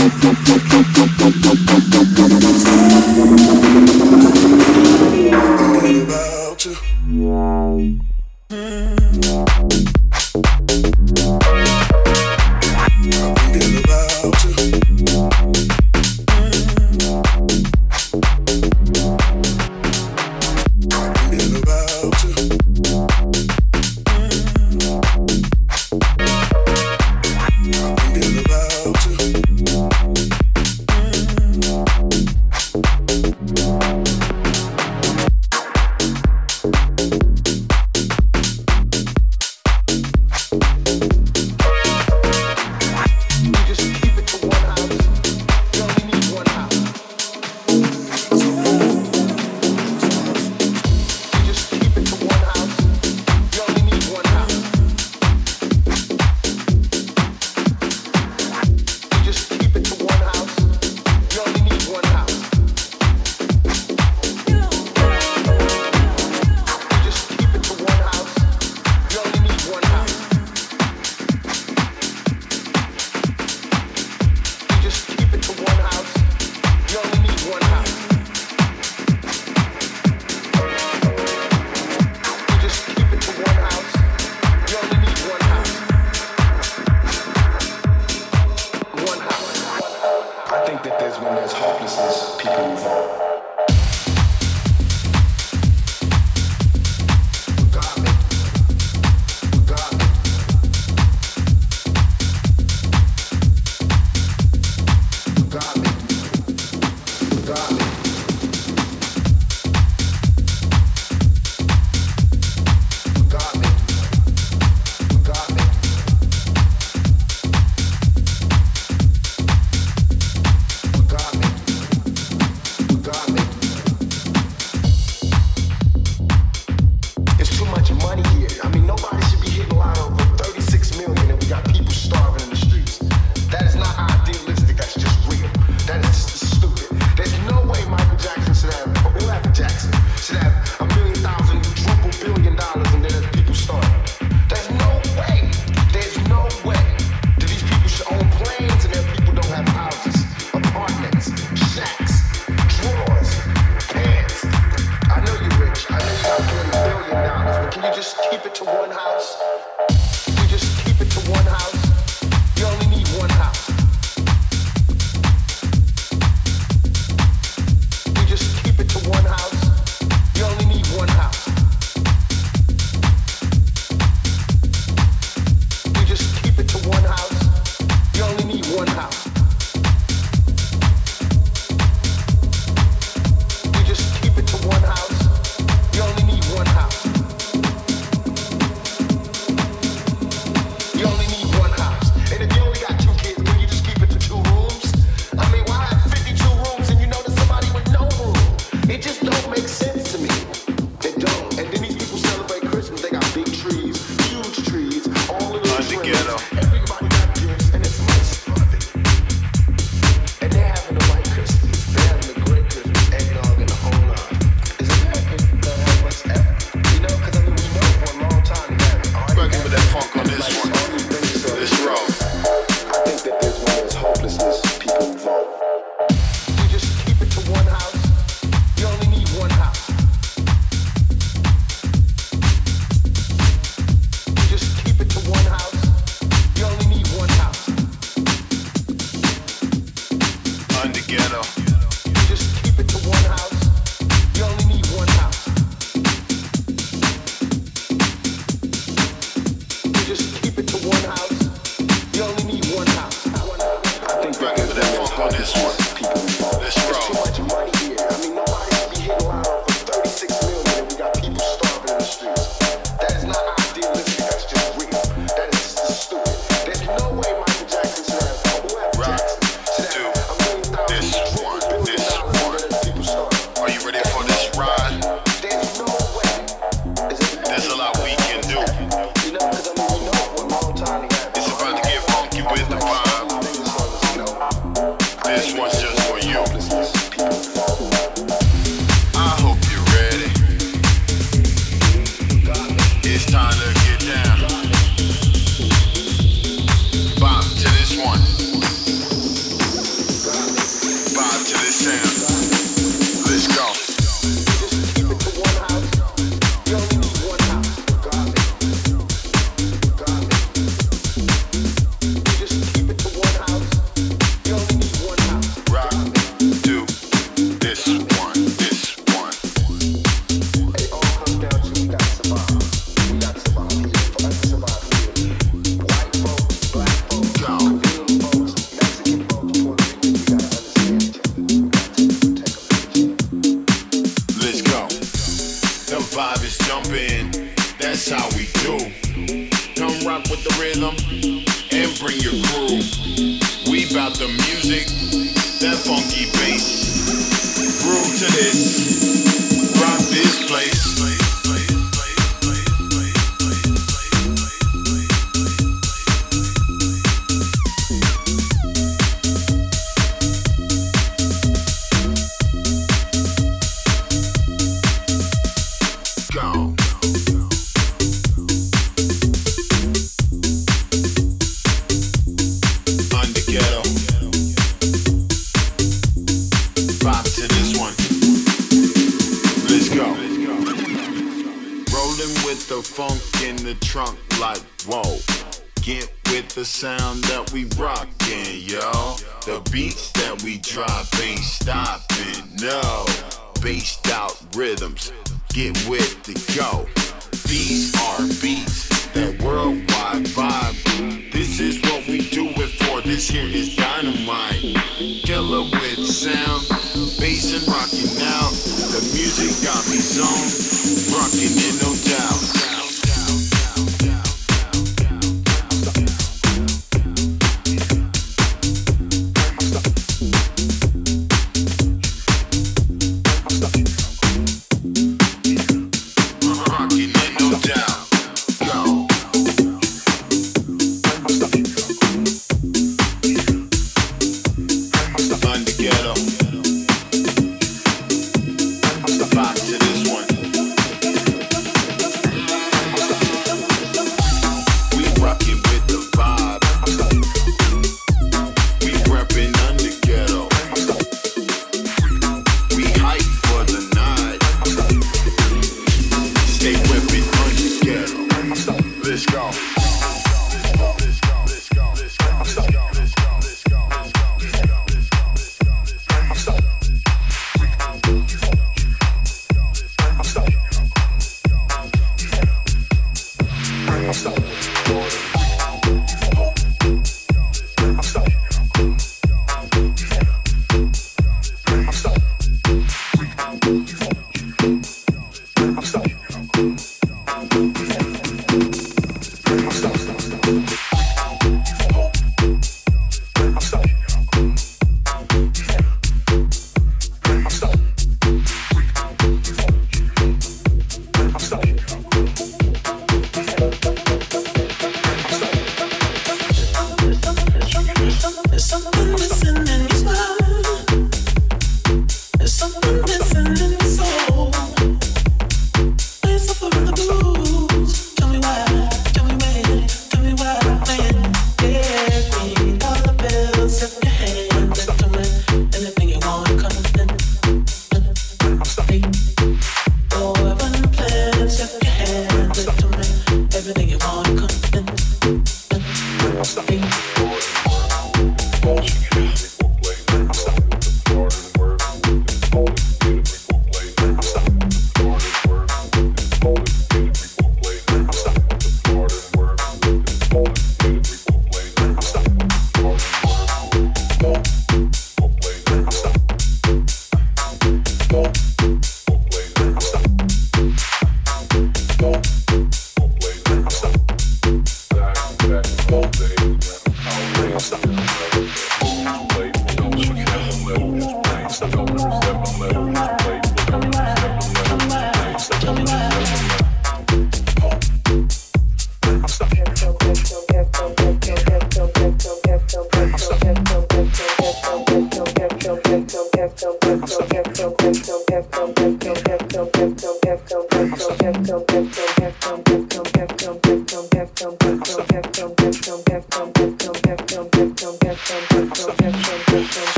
Thank you.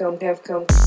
Summer's gonna help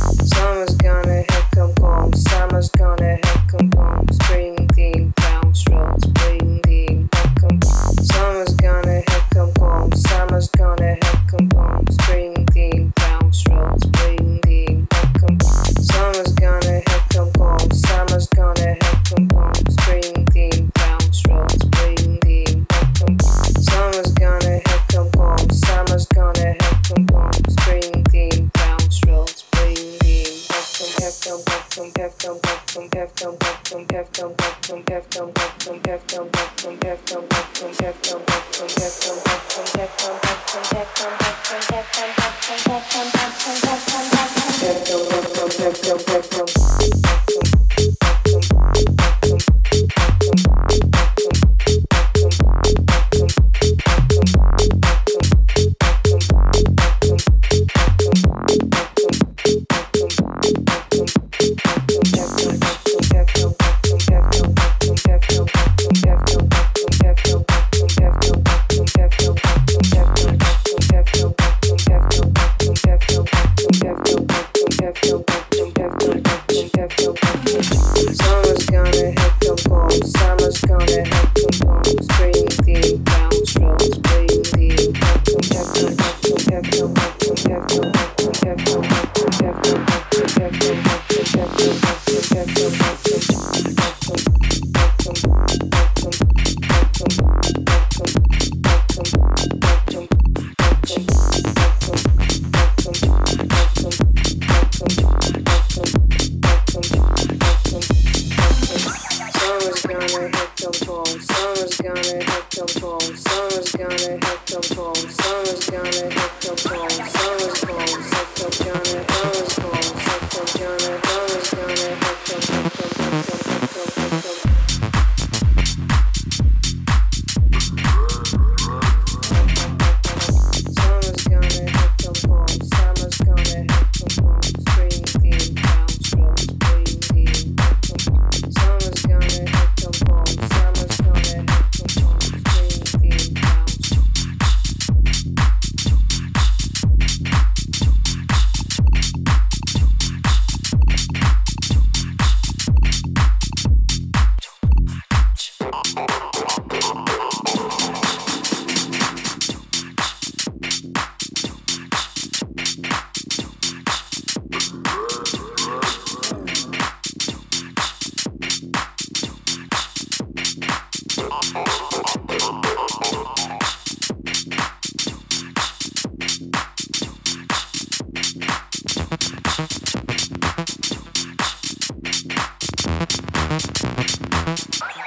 Mi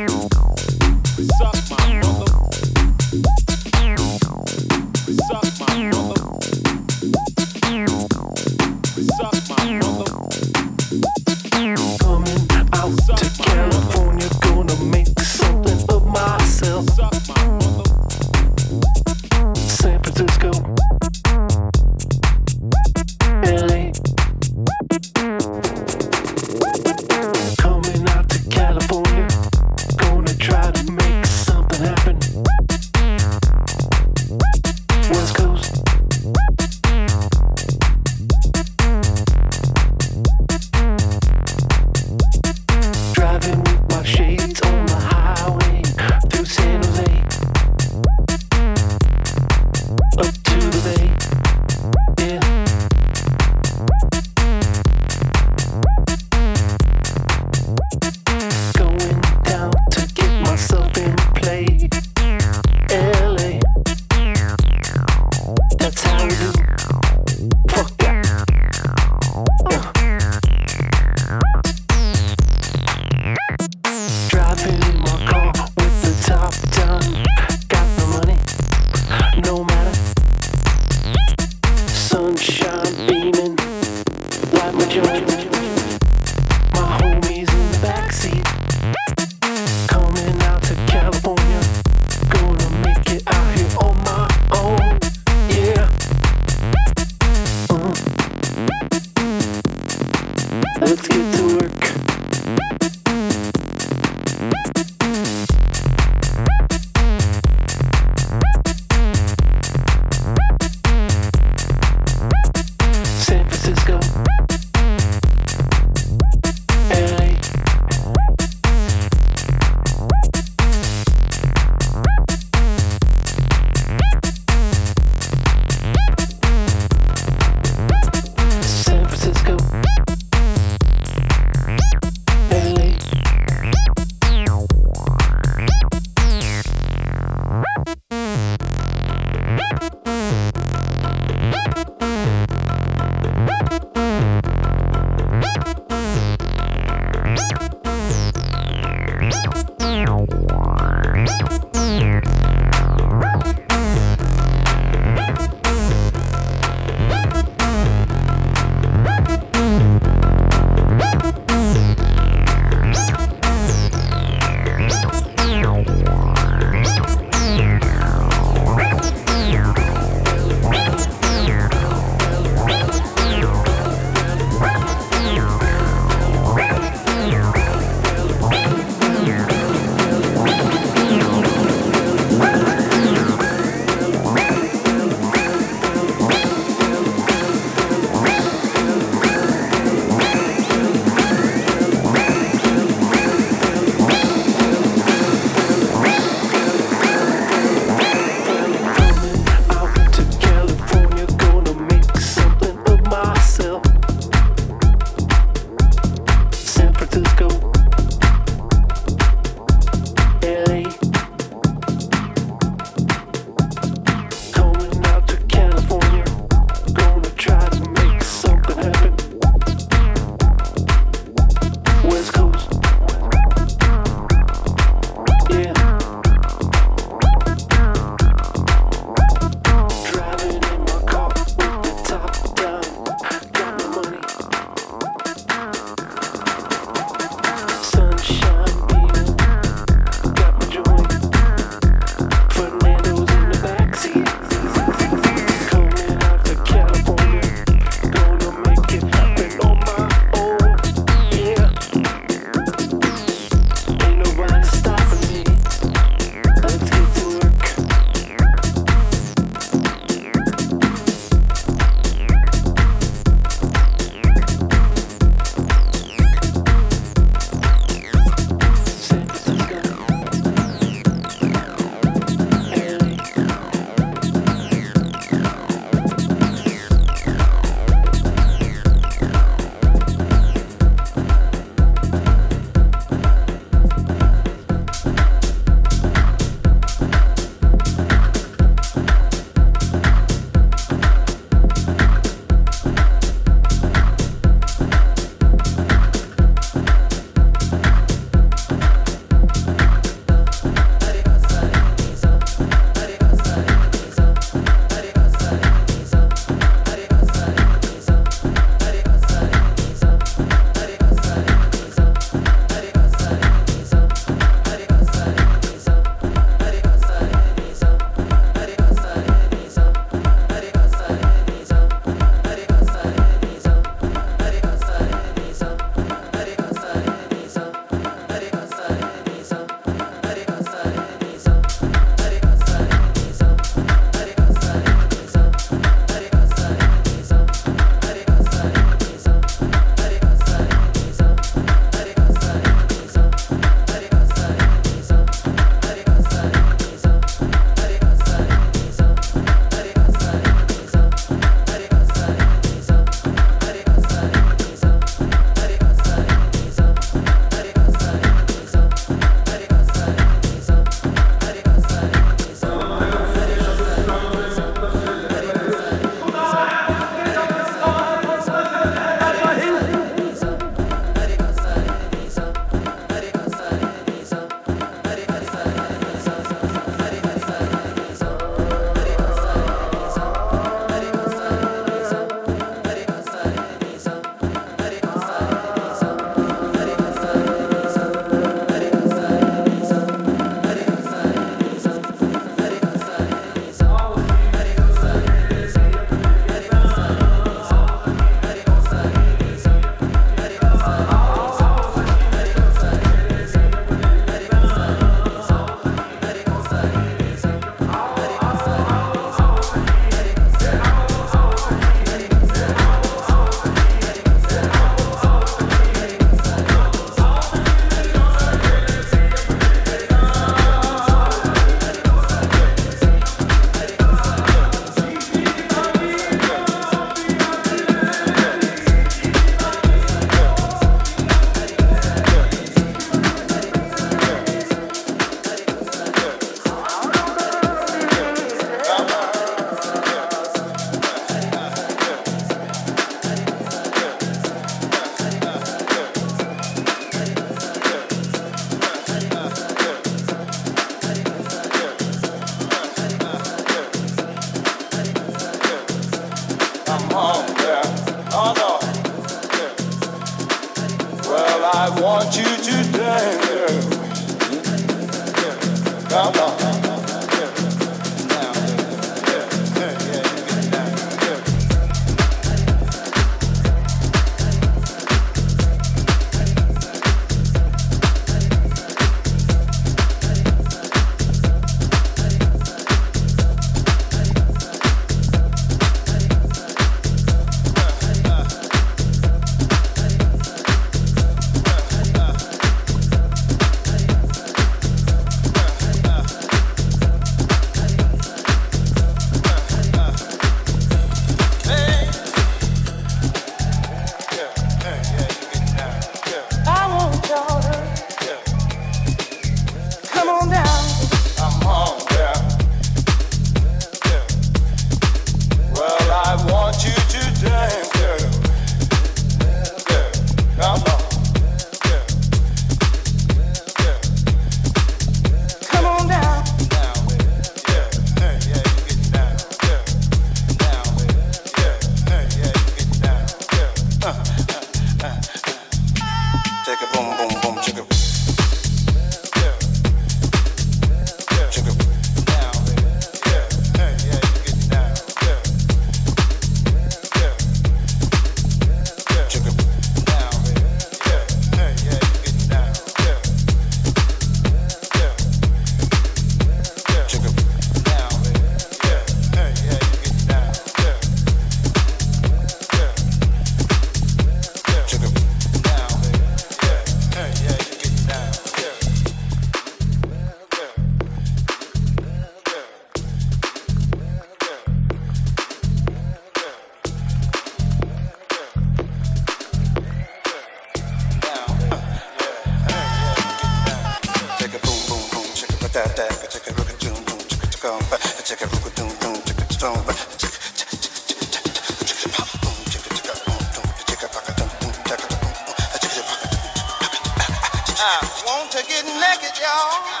I want to get naked, y'all.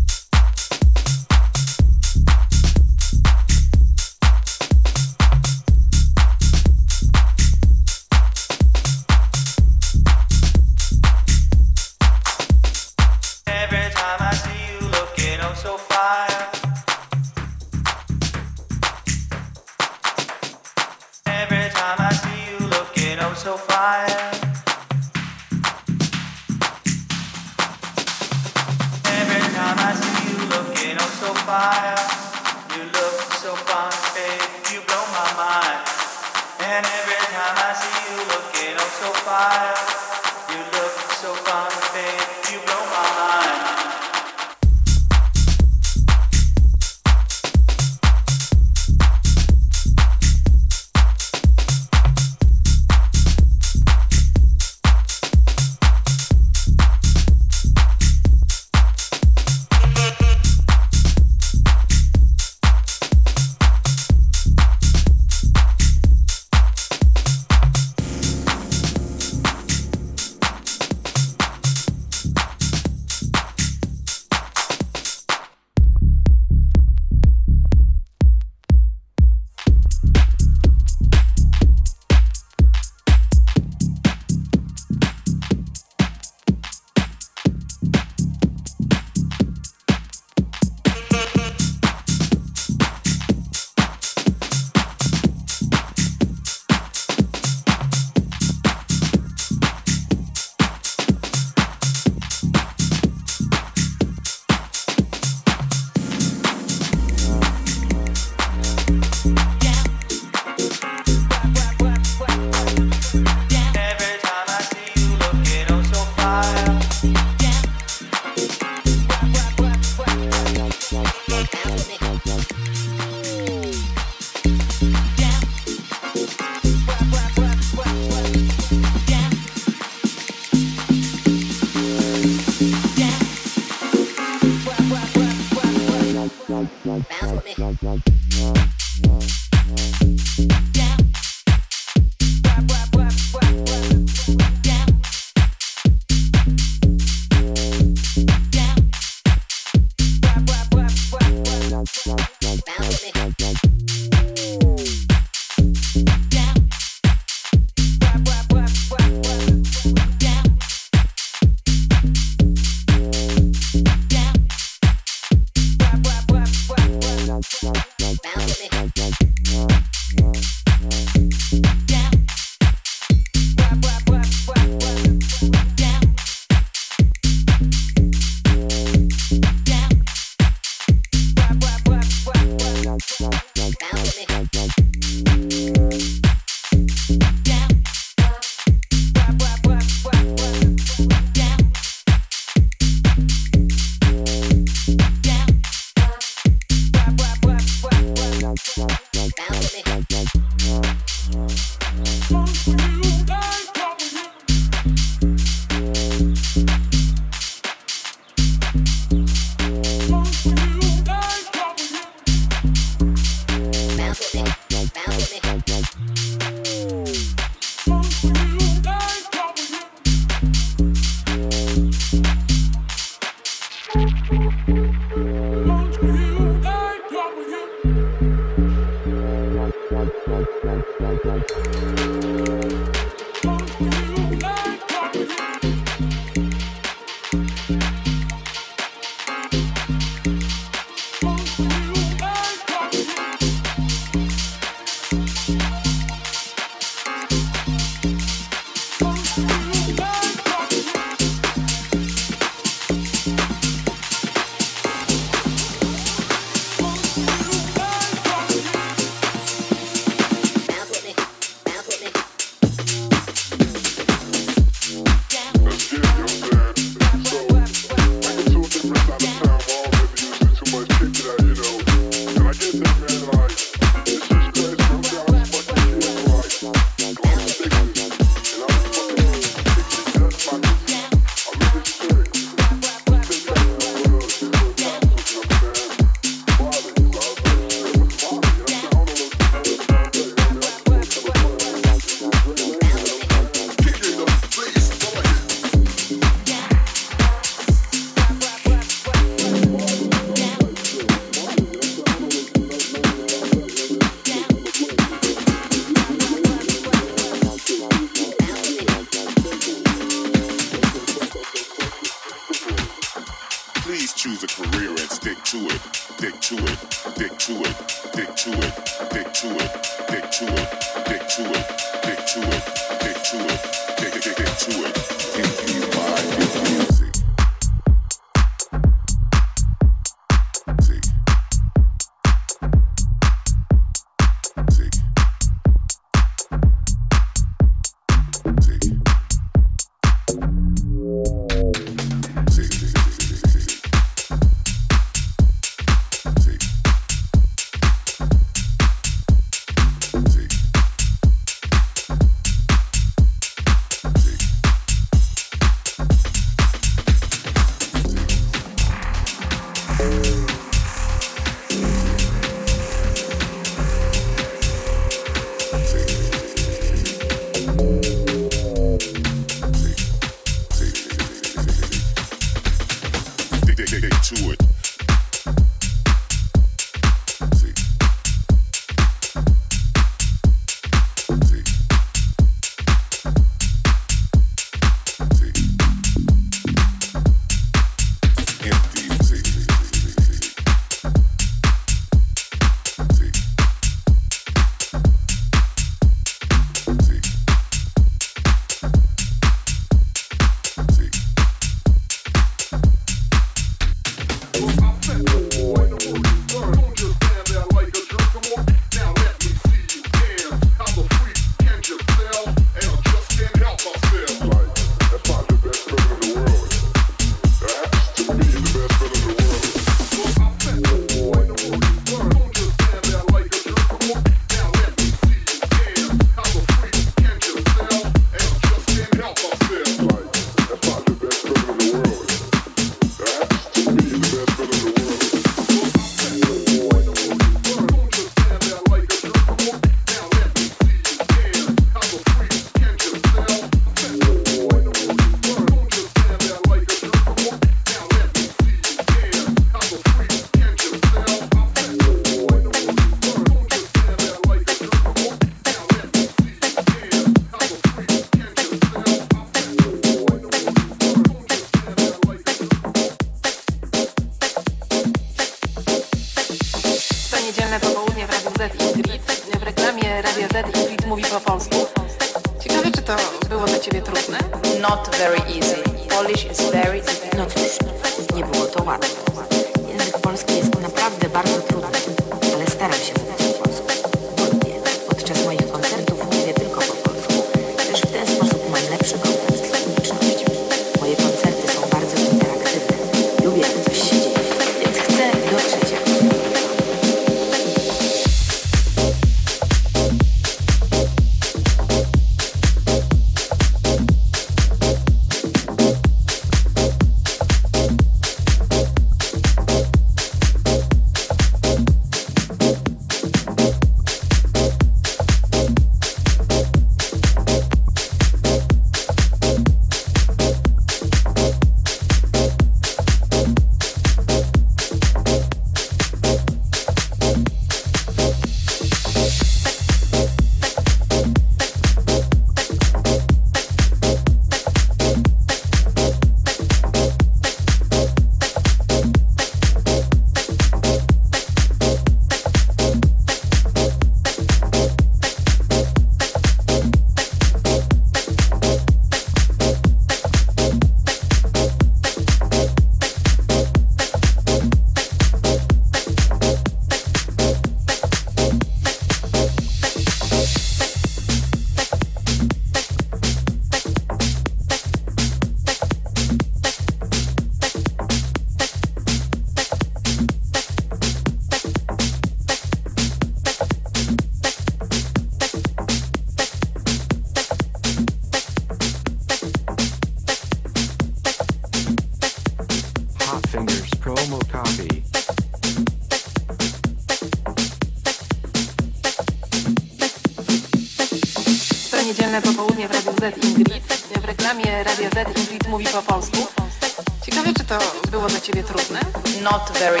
Not very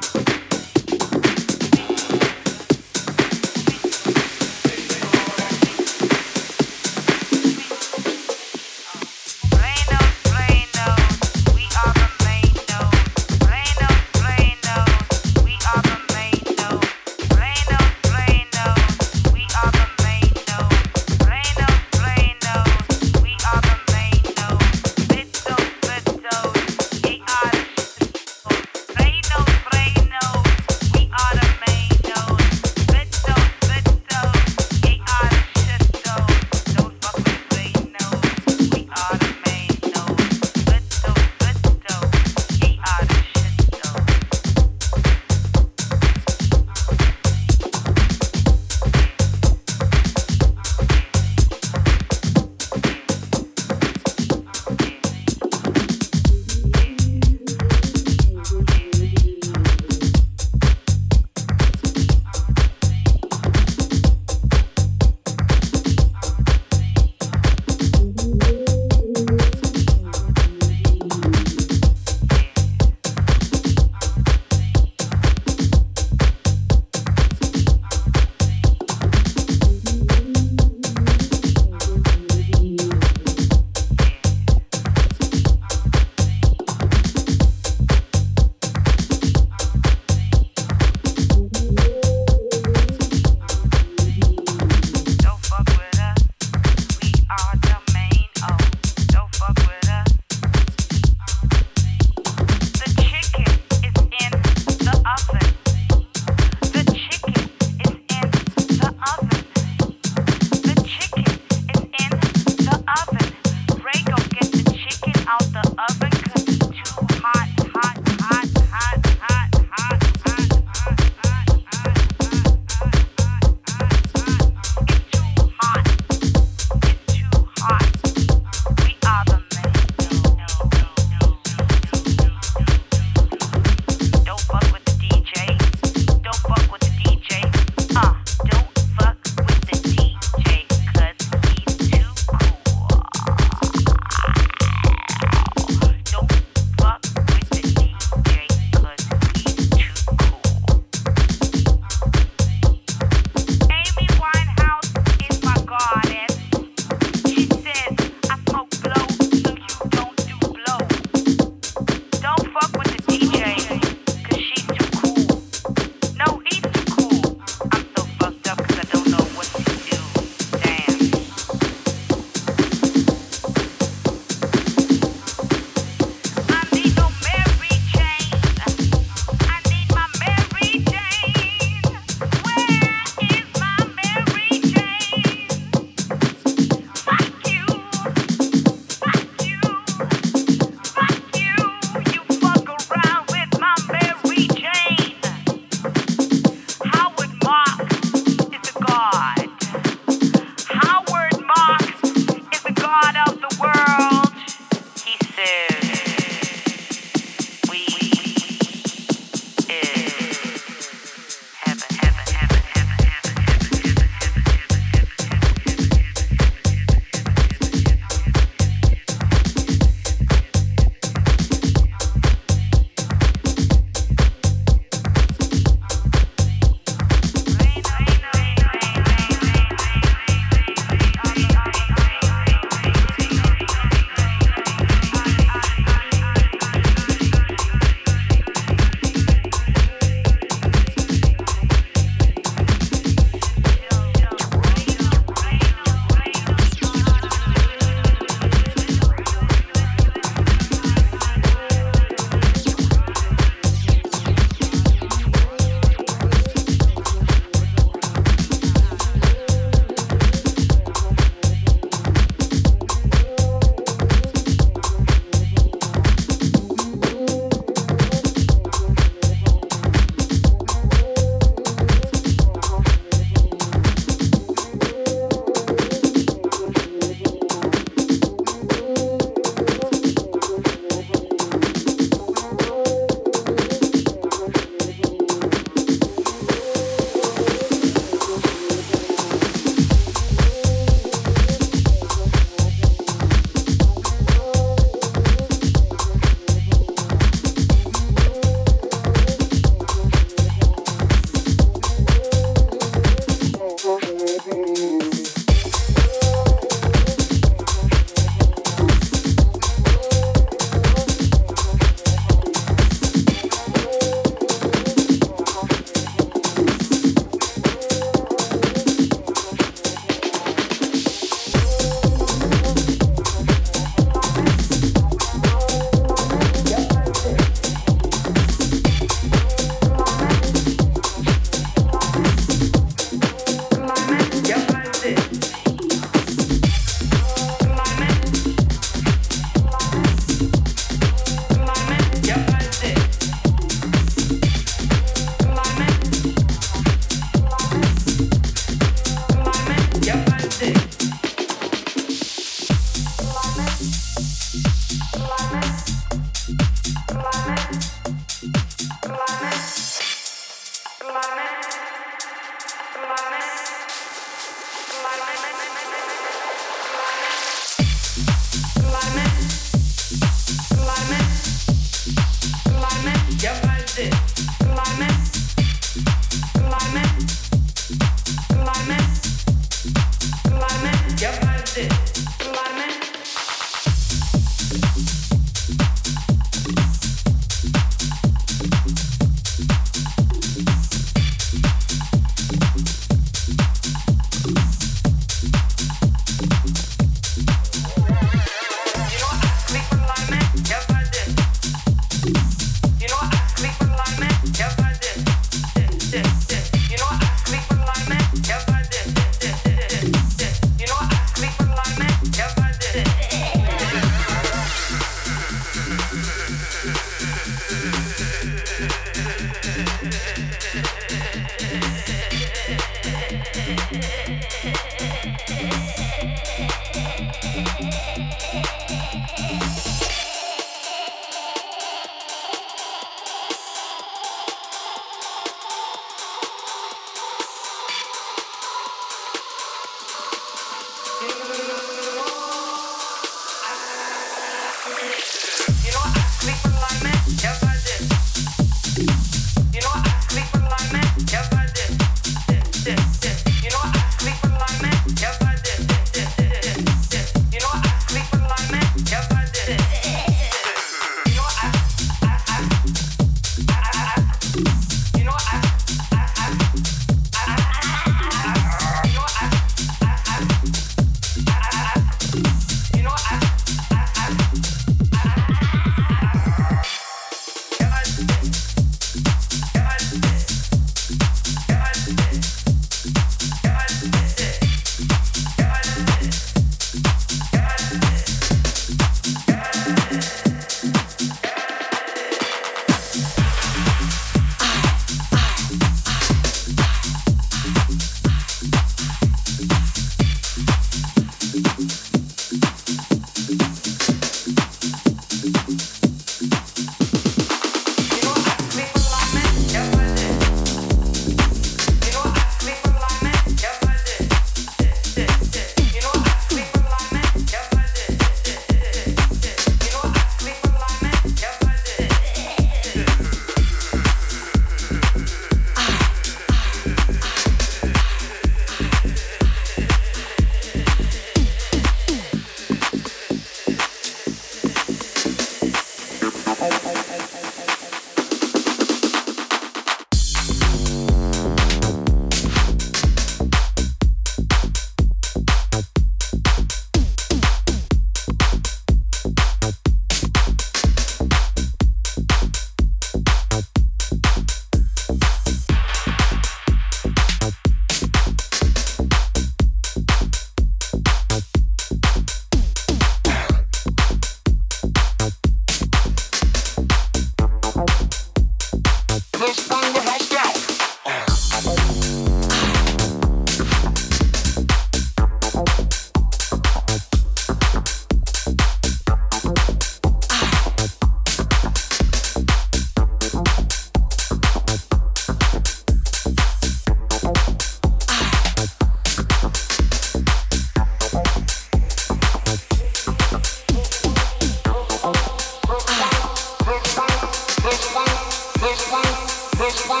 Let's bring,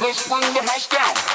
let's bring the house down.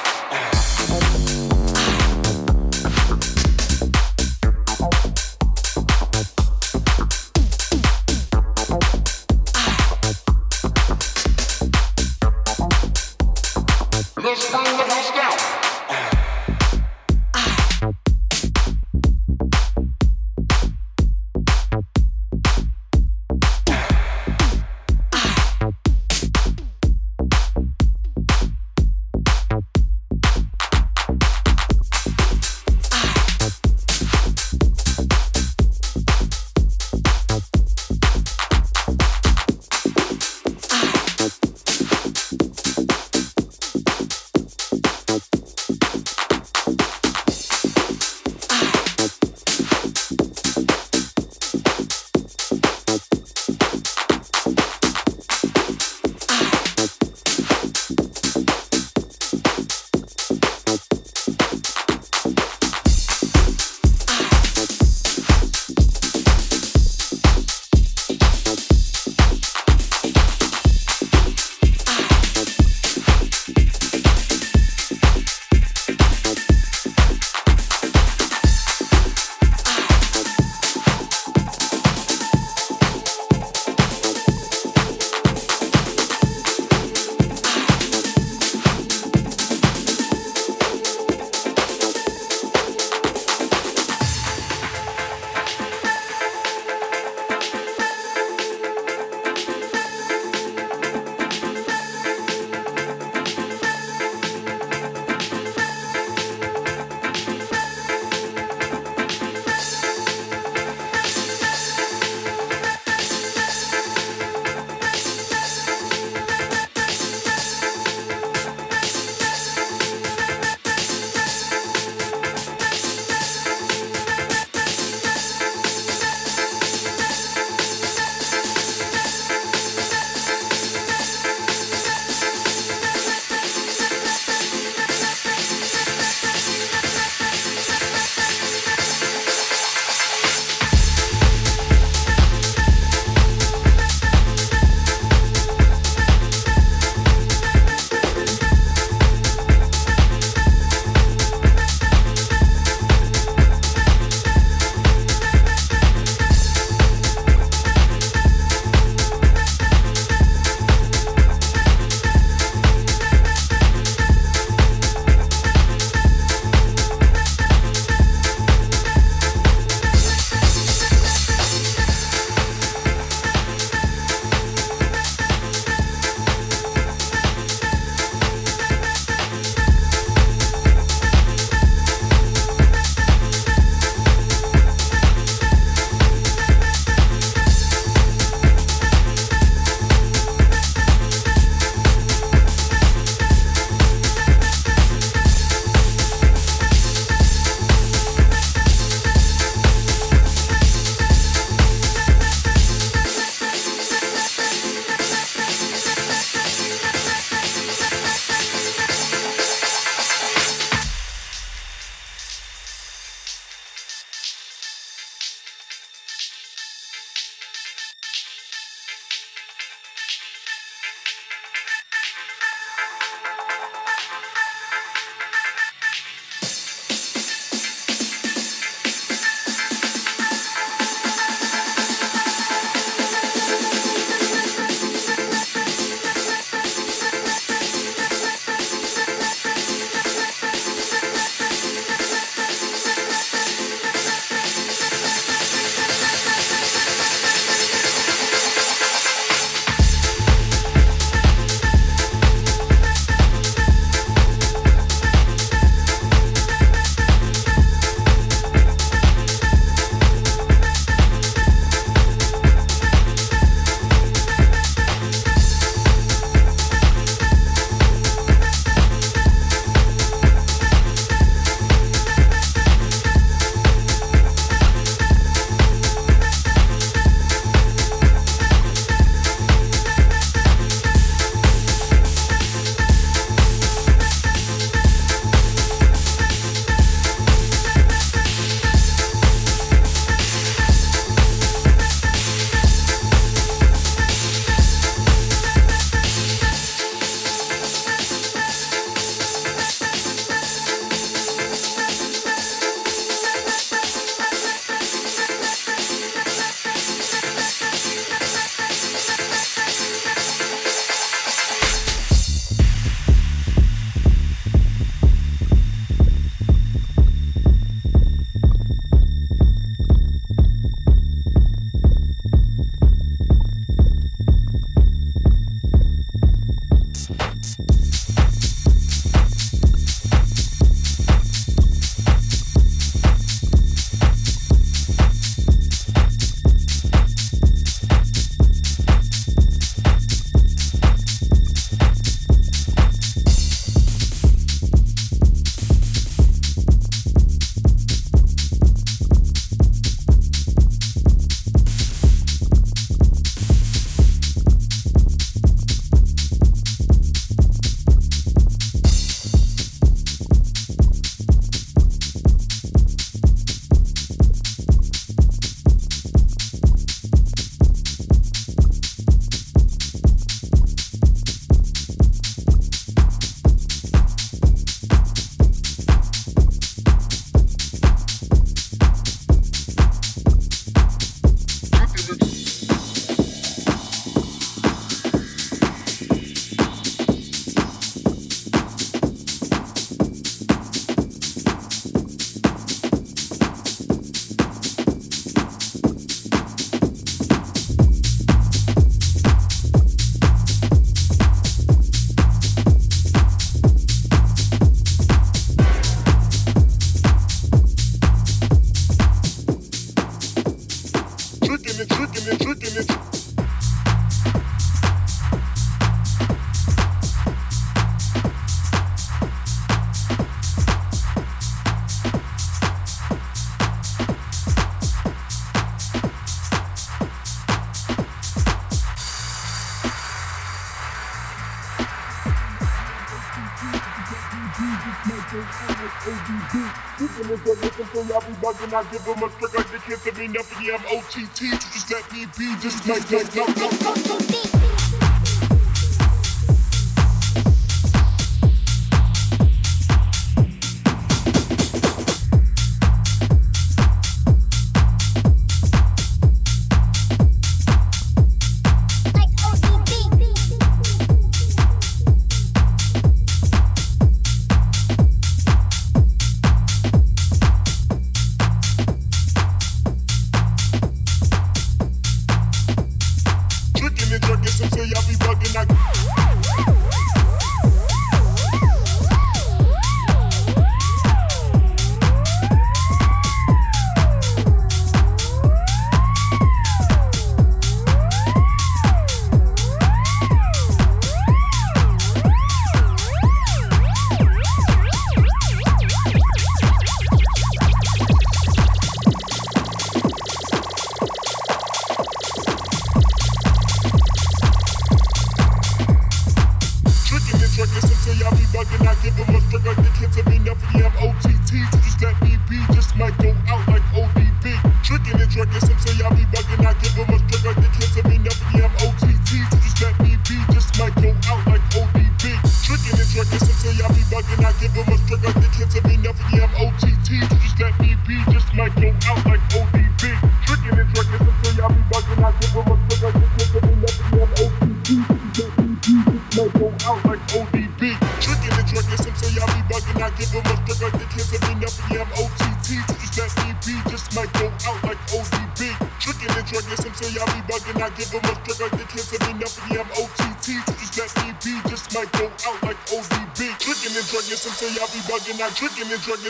I give him a trick, like did can't me nothing, yeah, I'm OTT, you just let me be, just like, like, like, like.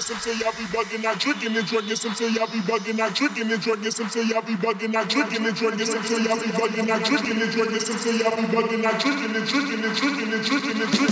some say I be bugging, I drinking and drugging. Some say I be bugging, I drinking and drugging. Some say I be bugging, I drinking and drugging. Some say I be bugging, I drinking and drugging. Some say I be bugging, I drinking and drinking and drinking and drinking and drinking.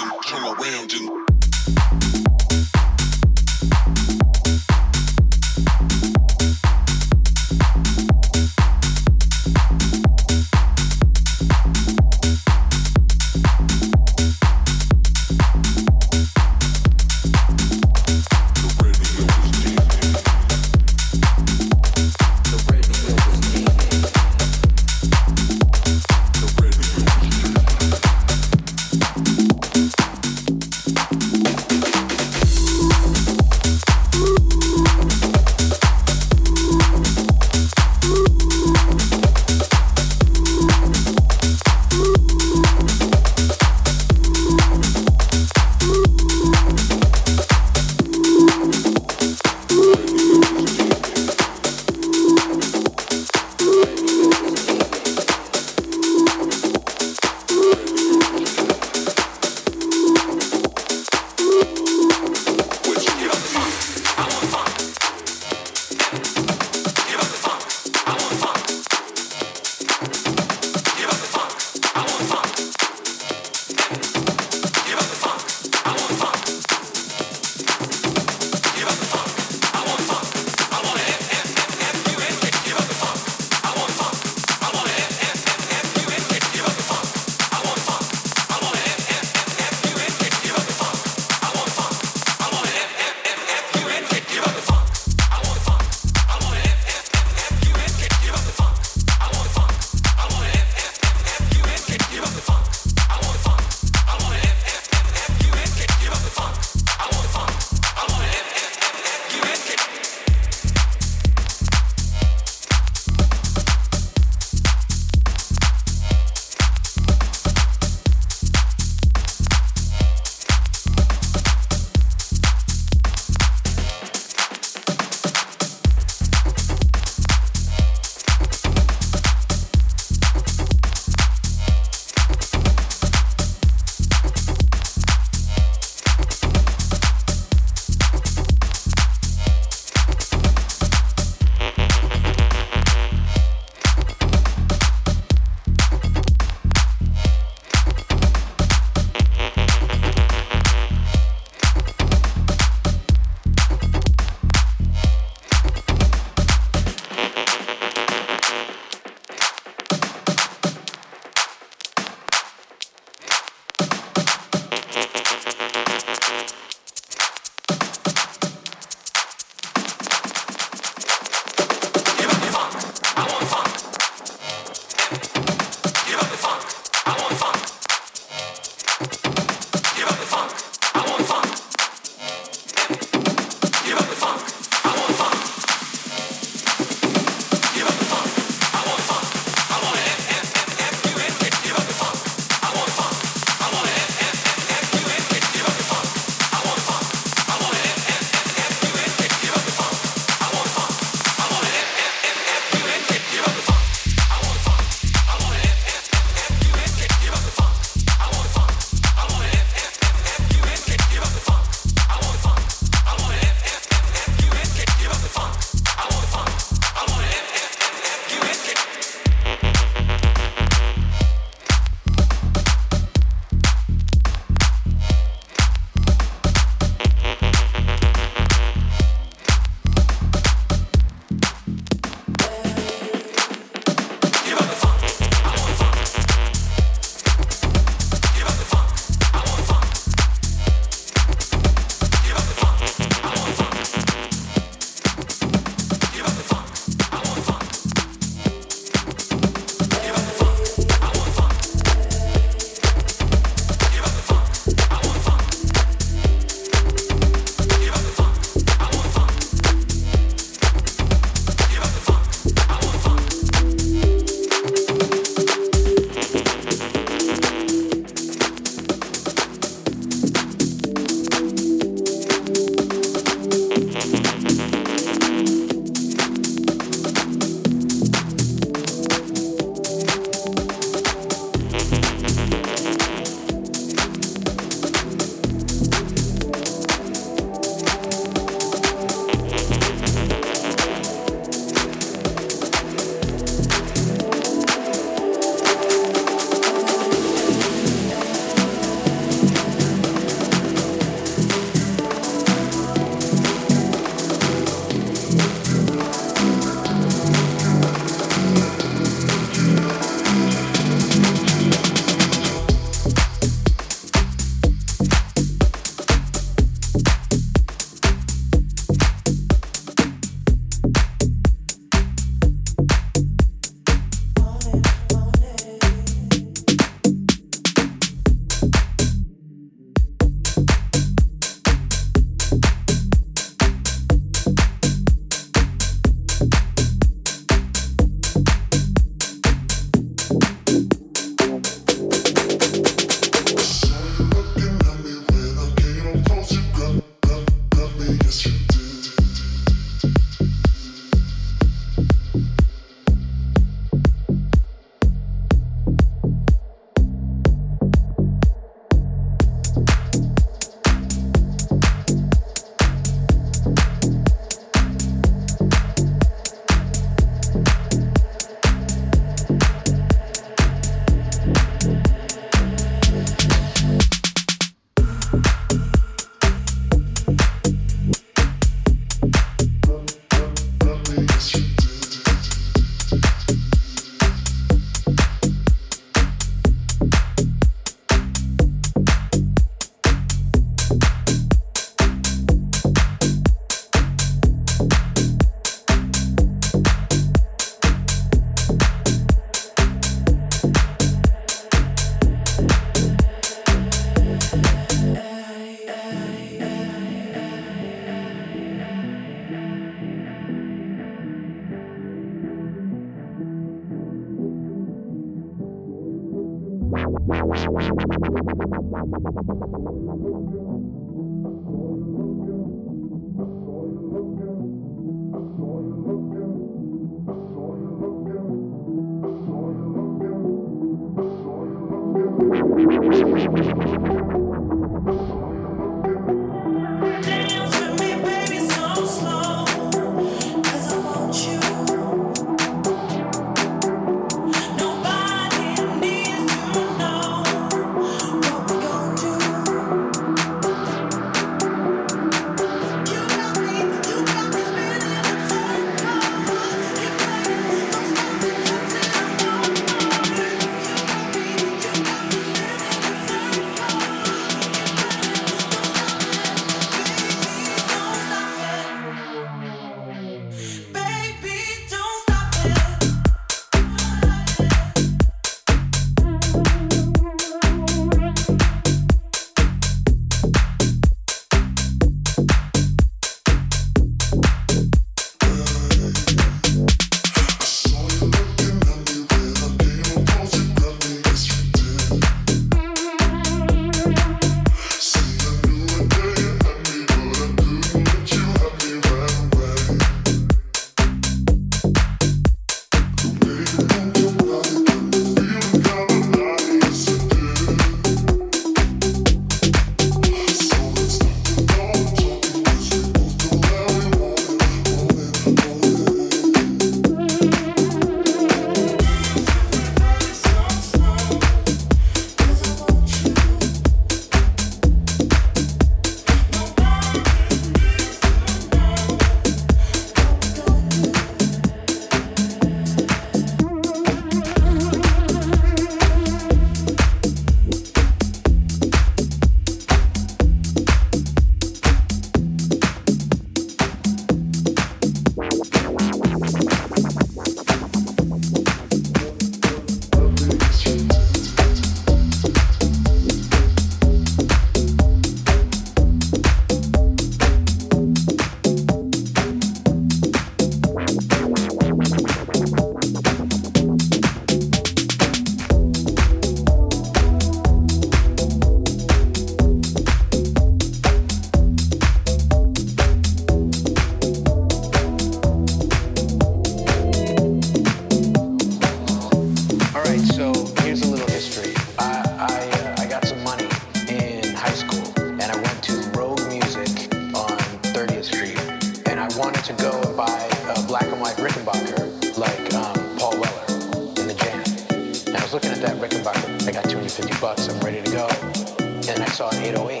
And I saw an 808,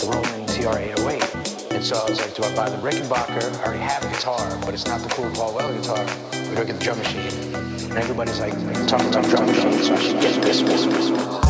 the Roland TR-808. And so I was like, do I buy the Rickenbacker? I already have a guitar, but it's not the cool Paul Weller guitar. We go get the drum machine. And everybody's like, tough, tough drum machine, so I should get this, this, this, this.